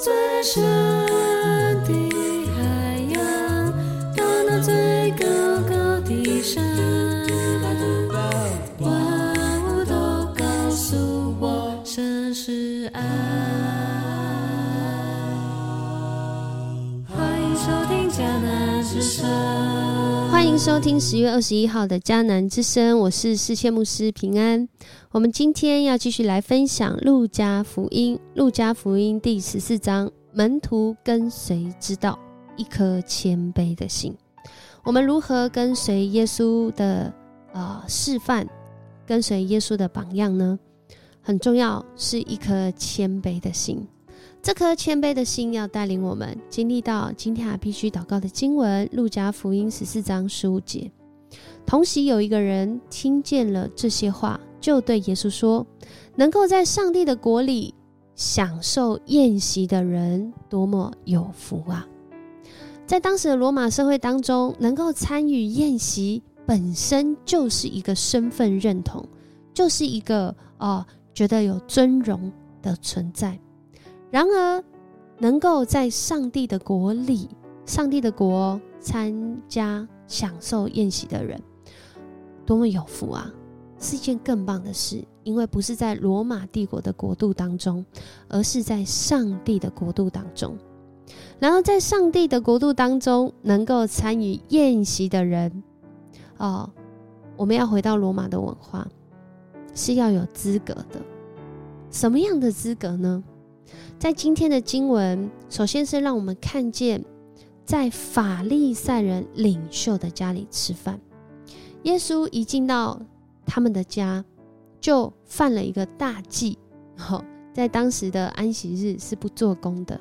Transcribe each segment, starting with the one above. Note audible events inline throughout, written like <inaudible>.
最深收听十月二十一号的迦南之声，我是世界牧师平安。我们今天要继续来分享路加福音，路加福音第十四章，门徒跟随之道，一颗谦卑的心。我们如何跟随耶稣的呃示范，跟随耶稣的榜样呢？很重要，是一颗谦卑的心。这颗谦卑的心要带领我们经历到今天还必须祷告的经文，路加福音十四章十五节。同时有一个人听见了这些话，就对耶稣说：“能够在上帝的国里享受宴席的人，多么有福啊！”在当时的罗马社会当中，能够参与宴席本身就是一个身份认同，就是一个哦觉得有尊荣的存在。然而，能够在上帝的国里，上帝的国参加享受宴席的人，多么有福啊！是一件更棒的事，因为不是在罗马帝国的国度当中，而是在上帝的国度当中。然后，在上帝的国度当中，能够参与宴席的人，哦，我们要回到罗马的文化，是要有资格的。什么样的资格呢？在今天的经文，首先是让我们看见，在法利赛人领袖的家里吃饭。耶稣一进到他们的家，就犯了一个大忌。好，在当时的安息日是不做工的。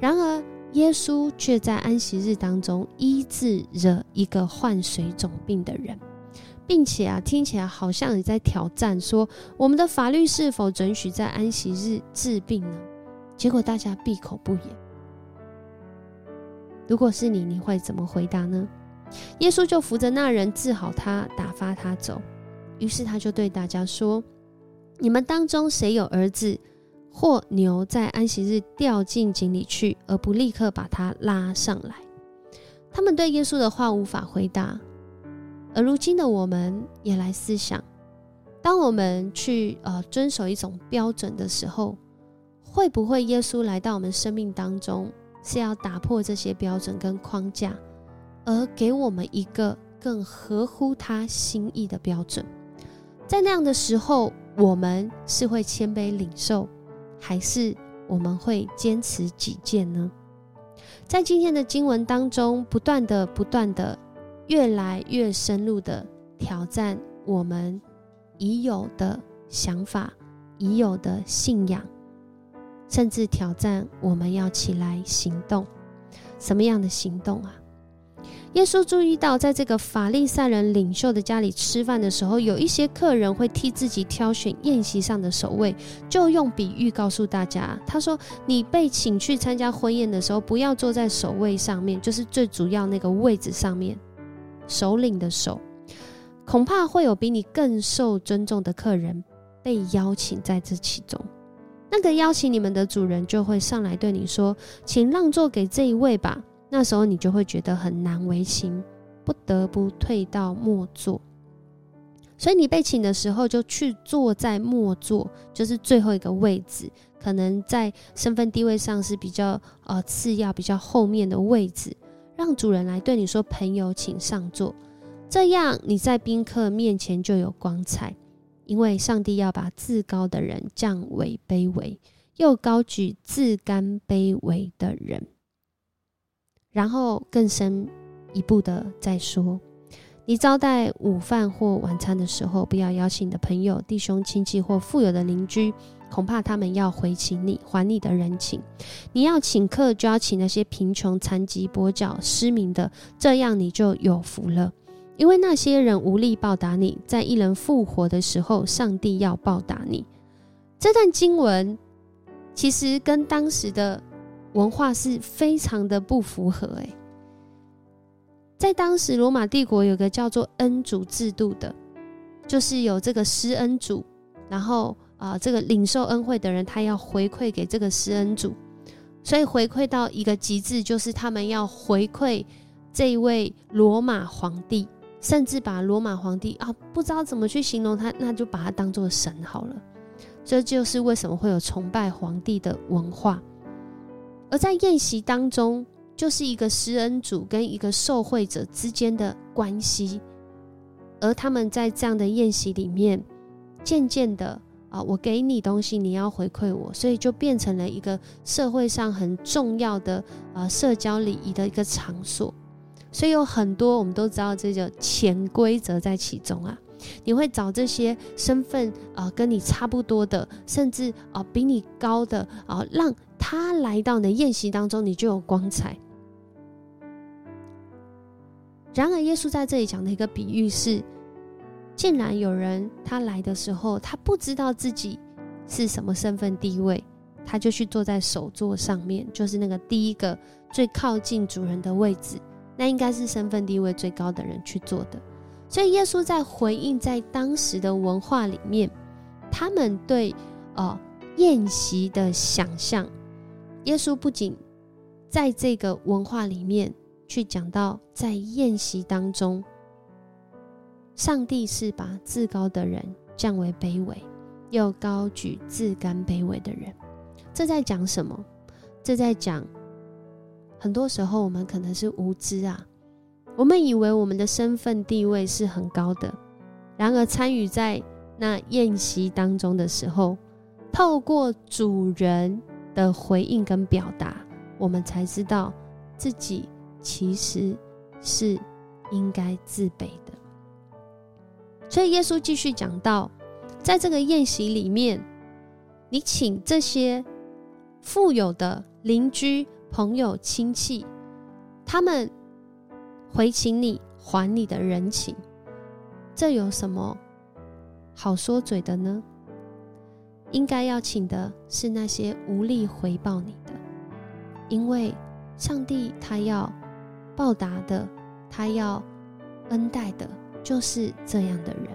然而，耶稣却在安息日当中医治了一个患水肿病的人，并且啊，听起来好像你在挑战说，我们的法律是否准许在安息日治病呢？结果大家闭口不言。如果是你，你会怎么回答呢？耶稣就扶着那人治好他，打发他走。于是他就对大家说：“你们当中谁有儿子或牛在安息日掉进井里去，而不立刻把他拉上来？”他们对耶稣的话无法回答。而如今的我们也来思想：当我们去呃遵守一种标准的时候，会不会耶稣来到我们生命当中，是要打破这些标准跟框架？而给我们一个更合乎他心意的标准，在那样的时候，我们是会谦卑领受，还是我们会坚持己见呢？在今天的经文当中，不断的、不断的、越来越深入的挑战我们已有的想法、已有的信仰，甚至挑战我们要起来行动。什么样的行动啊？耶稣注意到，在这个法利赛人领袖的家里吃饭的时候，有一些客人会替自己挑选宴席上的首位，就用比喻告诉大家：“他说，你被请去参加婚宴的时候，不要坐在首位上面，就是最主要那个位置上面，首领的首，恐怕会有比你更受尊重的客人被邀请在这其中。那个邀请你们的主人就会上来对你说：‘请让座给这一位吧。’”那时候你就会觉得很难为情，不得不退到末座。所以你被请的时候，就去坐在末座，就是最后一个位置，可能在身份地位上是比较呃次要、比较后面的位置，让主人来对你说：“朋友，请上座。”这样你在宾客面前就有光彩，因为上帝要把自高的人降为卑微，又高举自甘卑微的人。然后更深一步的再说，你招待午饭或晚餐的时候，不要邀请你的朋友、弟兄、亲戚或富有的邻居，恐怕他们要回请你，还你的人情。你要请客，就要请那些贫穷、残疾、跛脚、失明的，这样你就有福了，因为那些人无力报答你，在一人复活的时候，上帝要报答你。这段经文其实跟当时的。文化是非常的不符合诶，在当时罗马帝国有个叫做恩主制度的，就是有这个施恩主，然后啊这个领受恩惠的人他要回馈给这个施恩主，所以回馈到一个极致，就是他们要回馈这一位罗马皇帝，甚至把罗马皇帝啊，不知道怎么去形容他，那就把他当做神好了。这就是为什么会有崇拜皇帝的文化。而在宴席当中，就是一个施恩主跟一个受惠者之间的关系。而他们在这样的宴席里面，渐渐的啊，我给你东西，你要回馈我，所以就变成了一个社会上很重要的啊社交礼仪的一个场所。所以有很多我们都知道，这个潜规则在其中啊。你会找这些身份啊跟你差不多的，甚至啊比你高的啊，让他来到你的宴席当中，你就有光彩。然而，耶稣在这里讲的一个比喻是：竟然有人他来的时候，他不知道自己是什么身份地位，他就去坐在首座上面，就是那个第一个最靠近主人的位置，那应该是身份地位最高的人去做的。所以耶稣在回应，在当时的文化里面，他们对呃宴席的想象，耶稣不仅在这个文化里面去讲到，在宴席当中，上帝是把至高的人降为卑微，又高举自甘卑微的人。这在讲什么？这在讲，很多时候我们可能是无知啊。我们以为我们的身份地位是很高的，然而参与在那宴席当中的时候，透过主人的回应跟表达，我们才知道自己其实是应该自卑的。所以耶稣继续讲到，在这个宴席里面，你请这些富有的邻居、朋友、亲戚，他们。回请你还你的人情，这有什么好说嘴的呢？应该要请的是那些无力回报你的，因为上帝他要报答的，他要恩待的，就是这样的人。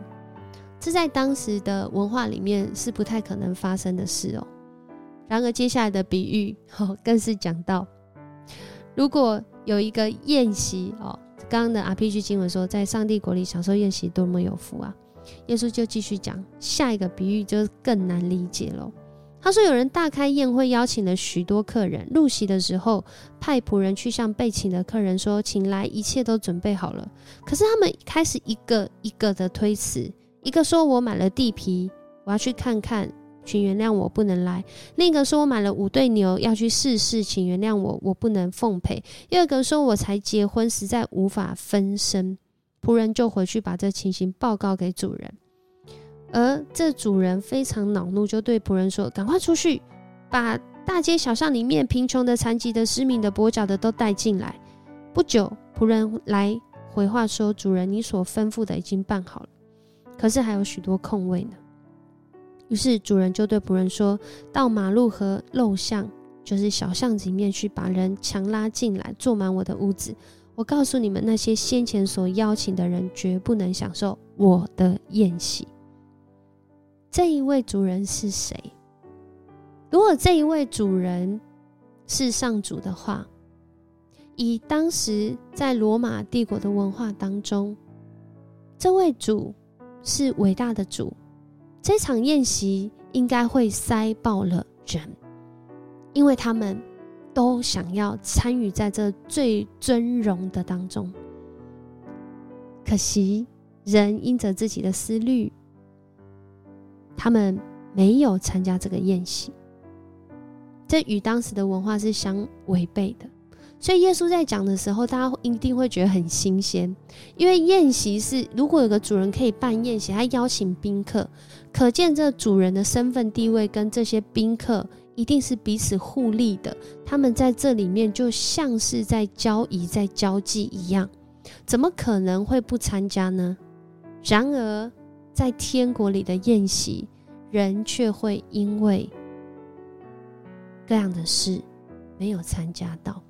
这在当时的文化里面是不太可能发生的事哦。然而接下来的比喻 <laughs> 更是讲到，如果有一个宴席哦。刚刚的 RPG 经文说，在上帝国里享受宴席多么有福啊！耶稣就继续讲下一个比喻，就更难理解了。他说：“有人大开宴会，邀请了许多客人。入席的时候，派仆人去向被请的客人说：‘请来，一切都准备好了。’可是他们开始一个一个的推辞，一个说：‘我买了地皮，我要去看看。’”请原谅我不能来。另一个说，我买了五对牛要去试试，请原谅我，我不能奉陪。第二个说，我才结婚，实在无法分身。仆人就回去把这情形报告给主人，而这主人非常恼怒，就对仆人说：“赶快出去，把大街小巷里面贫穷的、残疾的、失明的、跛脚的都带进来。”不久，仆人来回话说：“主人，你所吩咐的已经办好了，可是还有许多空位呢。”于是主人就对仆人说：“到马路和陋巷，就是小巷子里面去，把人强拉进来，坐满我的屋子。我告诉你们，那些先前所邀请的人，绝不能享受我的宴席。”这一位主人是谁？如果这一位主人是上主的话，以当时在罗马帝国的文化当中，这位主是伟大的主。这场宴席应该会塞爆了人，因为他们都想要参与在这最尊荣的当中。可惜人因着自己的思虑，他们没有参加这个宴席，这与当时的文化是相违背的。所以耶稣在讲的时候，大家一定会觉得很新鲜，因为宴席是如果有个主人可以办宴席，他邀请宾客，可见这主人的身份地位跟这些宾客一定是彼此互利的。他们在这里面就像是在交易、在交际一样，怎么可能会不参加呢？然而在天国里的宴席，人却会因为各样的事没有参加到。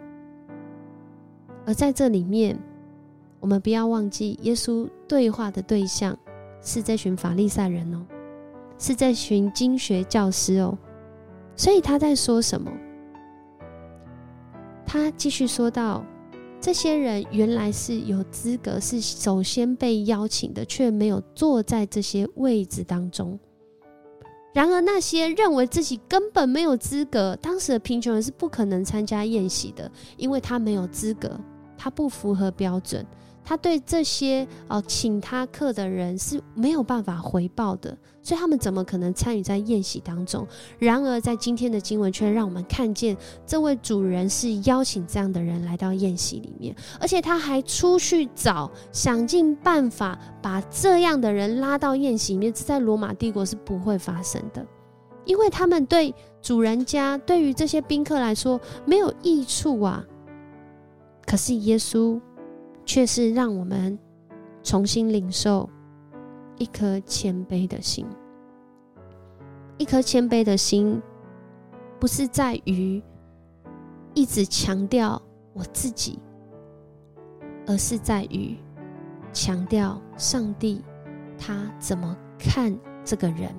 而在这里面，我们不要忘记，耶稣对话的对象是这群法利赛人哦，是这群经学教师哦。所以他在说什么？他继续说到，这些人原来是有资格，是首先被邀请的，却没有坐在这些位置当中。然而，那些认为自己根本没有资格，当时的贫穷人是不可能参加宴席的，因为他没有资格，他不符合标准。他对这些哦请他客的人是没有办法回报的，所以他们怎么可能参与在宴席当中？然而，在今天的经文却让我们看见，这位主人是邀请这样的人来到宴席里面，而且他还出去找，想尽办法把这样的人拉到宴席里面。这在罗马帝国是不会发生的，因为他们对主人家对于这些宾客来说没有益处啊。可是耶稣。却是让我们重新领受一颗谦卑的心。一颗谦卑的心，不是在于一直强调我自己，而是在于强调上帝他怎么看这个人，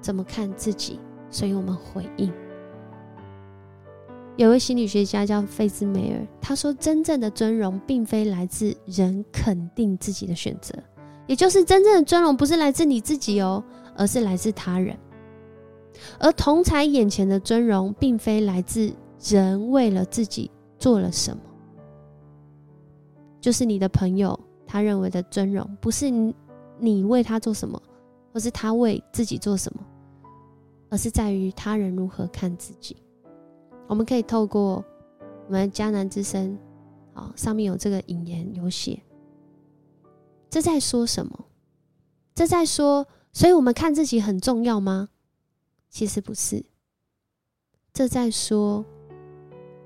怎么看自己。所以我们回应。有位心理学家叫费兹梅尔，他说：“真正的尊荣并非来自人肯定自己的选择，也就是真正的尊荣不是来自你自己哦，而是来自他人。而同才眼前的尊荣，并非来自人为了自己做了什么，就是你的朋友他认为的尊荣，不是你为他做什么，或是他为自己做什么，而是在于他人如何看自己。”我们可以透过我们迦南之声，啊，上面有这个引言有写，这在说什么？这在说，所以我们看自己很重要吗？其实不是，这在说，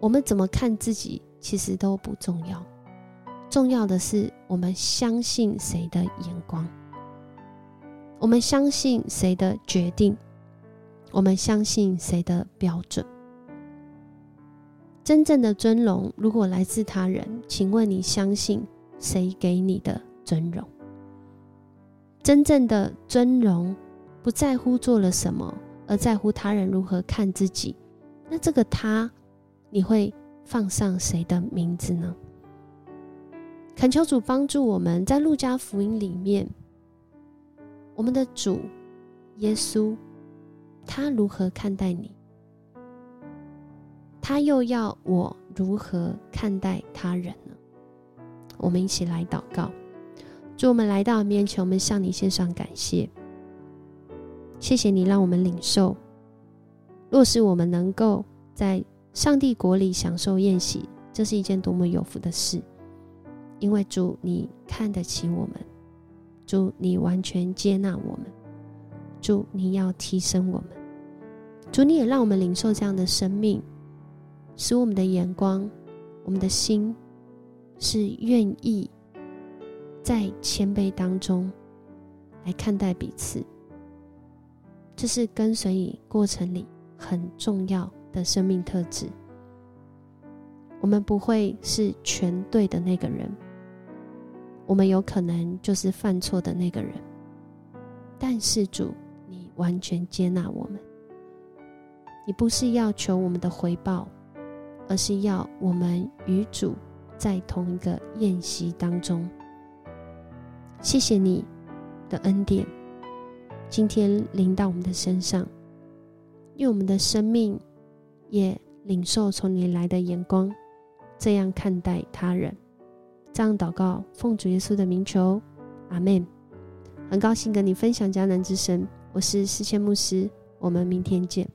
我们怎么看自己其实都不重要，重要的是我们相信谁的眼光，我们相信谁的决定，我们相信谁的标准。真正的尊荣，如果来自他人，请问你相信谁给你的尊荣？真正的尊荣不在乎做了什么，而在乎他人如何看自己。那这个他，你会放上谁的名字呢？恳求主帮助我们在路加福音里面，我们的主耶稣，他如何看待你？他又要我如何看待他人呢？我们一起来祷告，主，我们来到面前，我们向你献上感谢。谢谢你让我们领受，若是我们能够在上帝国里享受宴席，这是一件多么有福的事。因为主，你看得起我们，主，你完全接纳我们，主，你要提升我们，主，你也让我们领受这样的生命。使我们的眼光，我们的心是愿意在谦卑当中来看待彼此，这是跟随你过程里很重要的生命特质。我们不会是全对的那个人，我们有可能就是犯错的那个人，但是主，你完全接纳我们，你不是要求我们的回报。而是要我们与主在同一个宴席当中。谢谢你的恩典，今天临到我们的身上，用我们的生命也领受从你来的眼光，这样看待他人。这样祷告，奉主耶稣的名求，阿门。很高兴跟你分享迦南之声，我是思谦牧师，我们明天见。